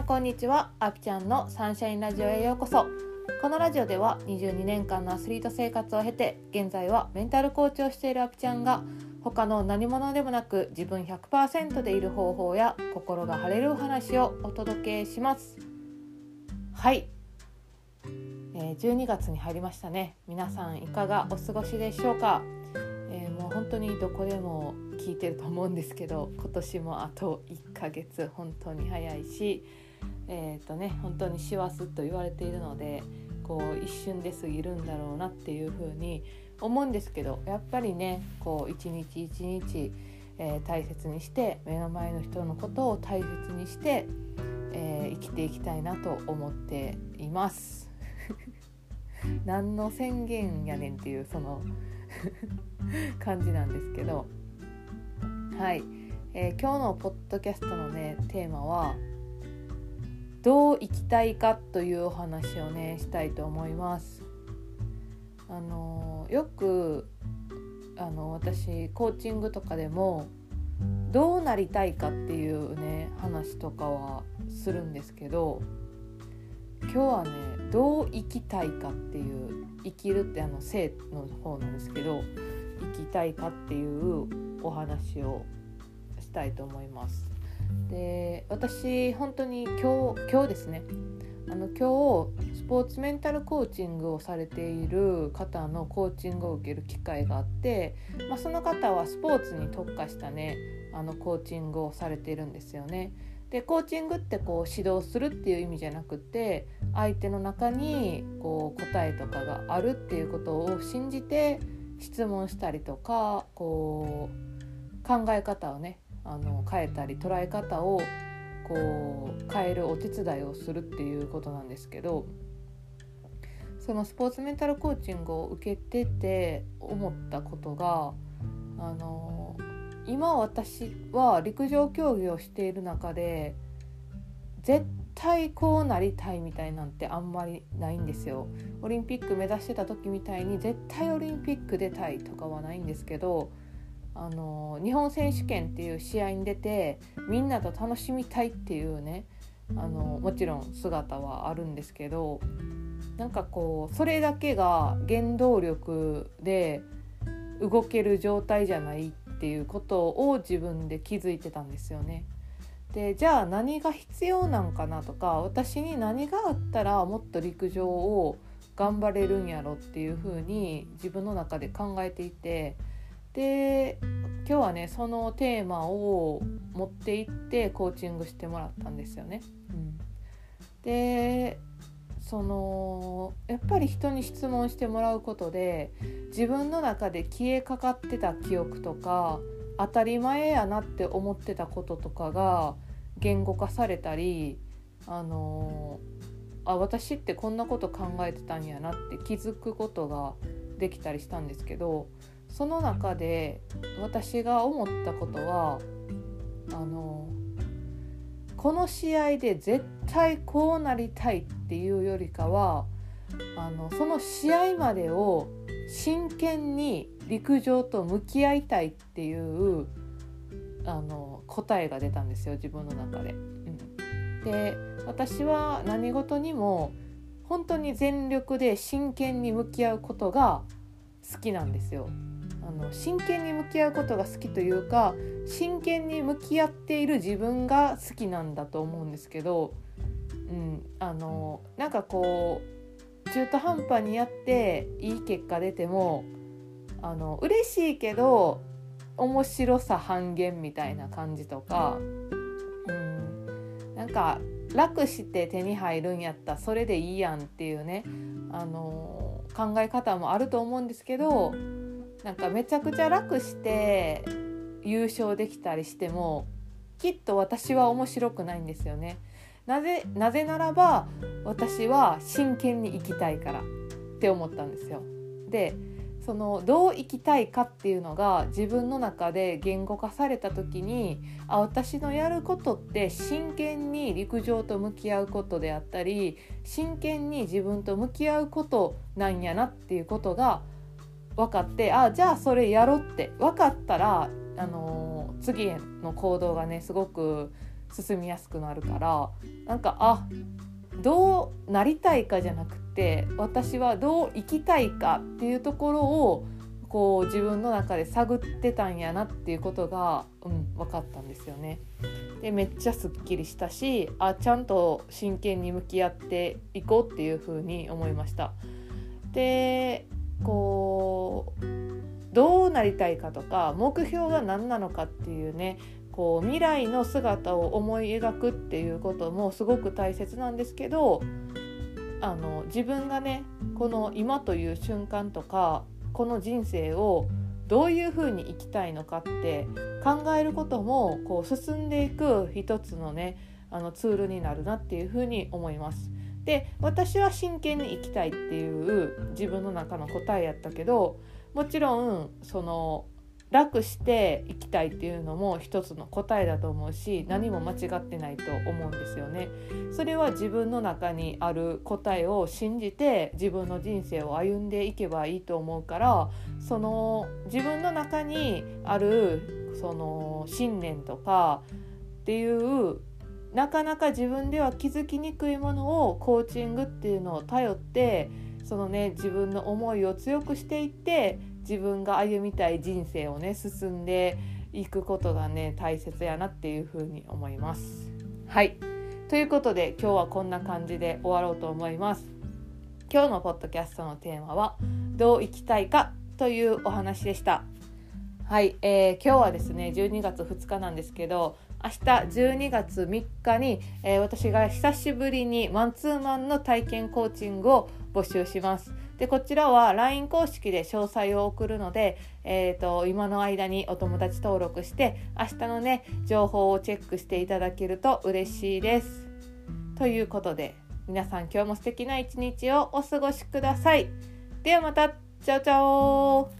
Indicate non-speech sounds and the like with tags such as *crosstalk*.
んこんにちは。アピちゃんのサンシャインラジオへようこそ。このラジオでは22年間のアスリート生活を経て現在はメンタルコーチをしているアピちゃんが他の何者でもなく自分100%でいる方法や心が晴れるお話をお届けします。はい、えー、12月に入りましたね。皆さんいかがお過ごしでしょうか、えー、もう本当にどこでも聞いてると思うんですけど今年もあと1ヶ月本当に早いしえーとね、本当に師走と言われているのでこう一瞬で過ぎるんだろうなっていうふうに思うんですけどやっぱりねこう一日一日、えー、大切にして目の前の人のことを大切にして、えー、生きていきたいなと思っています。*laughs* 何の宣言やねんっていうその *laughs* 感じなんですけどはい、えー、今日のポッドキャストのねテーマはどう生きたいかというお話をねしたいと思います。あのよくあの私コーチングとかでもどうなりたいかっていうね話とかはするんですけど今日はねどう生きたいかっていう生きるってあの生の方なんですけど生きたいかっていうお話をしたいと思います。で私本当に今日今日ですねあの今日スポーツメンタルコーチングをされている方のコーチングを受ける機会があって、まあ、その方はスポーツに特化したねあのコーチングをされているんですよね。でコーチングってこう指導するっていう意味じゃなくて相手の中にこう答えとかがあるっていうことを信じて質問したりとかこう考え方をねあの変えたり捉え方をこう変えるお手伝いをするっていうことなんですけどそのスポーツメンタルコーチングを受けてて思ったことがあの今私は陸上競技をしている中で絶対こうなりたいみたいなんてあんまりないんですよ。オリンピック目指してた時みたいに絶対オリンピック出たいとかはないんですけどあの日本選手権っていう試合に出てみんなと楽しみたいっていうねあのもちろん姿はあるんですけどなんかこうそれだけが原動力で動ける状態じゃないっていうことを自分で気づいてたんですよね。でじゃあ何が必要なんかなとか私に何があったらもっと陸上を頑張れるんやろっていうふうに自分の中で考えていてで今日はねそのテーマを持っていってコーチングしてもらったんですよね。うん、でそのやっぱり人に質問してもらうことで自分の中で消えかかってた記憶とか当たり前やなって思ってたこととかが言語化されたりあのあ私ってこんなこと考えてたんやなって気づくことができたりしたんですけどその中で私が思ったことはあのこの試合で絶対こうなりたいっていうよりかはあのその試合までを真剣に陸上と向き合いたいっていうあの答えが出たんですよ自分の中で。うん、で私は何事にも本当に全力で真剣に向き合うことが好きなんですよ。あの真剣に向き合うことが好きというか真剣に向き合っている自分が好きなんだと思うんですけど、うん、あのなんかこう中途半端にやっていい結果出てもあの嬉しいけど面白さ半減みたいな感じとか、うん、なんか楽して手に入るんやったそれでいいやんっていうねあの考え方もあると思うんですけどなんかめちゃくちゃ楽して優勝できたりしてもきっと私は面白くないんですよね。なぜなぜならば私は真剣に生きたいからって思ったんですよ。でそのどう生きたいかっていうのが自分の中で言語化された時にあ私のやることって真剣に陸上と向き合うことであったり真剣に自分と向き合うことなんやなっていうことが分かってあじゃあそれやろって分かったら、あのー、次の行動がねすごく進みやすくなるからなんかあどうなりたいかじゃなくて私はどう生きたいかっていうところをこう自分の中で探ってたんやなっていうことが、うん、分かったんですよね。でめっちゃすっきりしたしあちゃんと真剣に向き合っていこうっていうふうに思いました。でこうどうなりたいかとか目標が何なのかっていうねこう未来の姿を思い描くっていうこともすごく大切なんですけどあの自分がねこの今という瞬間とかこの人生をどういうふうに生きたいのかって考えることもこう進んでいく一つのねあのツールになるなっていうふうに思います。で私は真剣に生きたいっていう自分の中の答えやったけどもちろんその楽していきたいっていうのも一つの答えだと思うし何も間違ってないと思うんですよね。それは自分の中にある答えを信じて自分の人生を歩んでいけばいいと思うからその自分の中にあるその信念とかっていうなかなか自分では気づきにくいものをコーチングっていうのを頼ってそのね自分の思いを強くしていって自分が歩みたい人生をね進んでいくことがね大切やなっていうふうに思います。はいということで今日はこんな感じで終わろうと思います。今日のポッドキャストのテーマは「どう生きたいか?」というお話でした。はい、えー、今日はですね12月2日なんですけど明日12月3日に、えー、私が久しぶりにマンツーマンの体験コーチングを募集します。でこちらは LINE 公式で詳細を送るので、えーと、今の間にお友達登録して明日のね情報をチェックしていただけると嬉しいです。ということで皆さん今日も素敵な一日をお過ごしください。ではまたチャオチャオ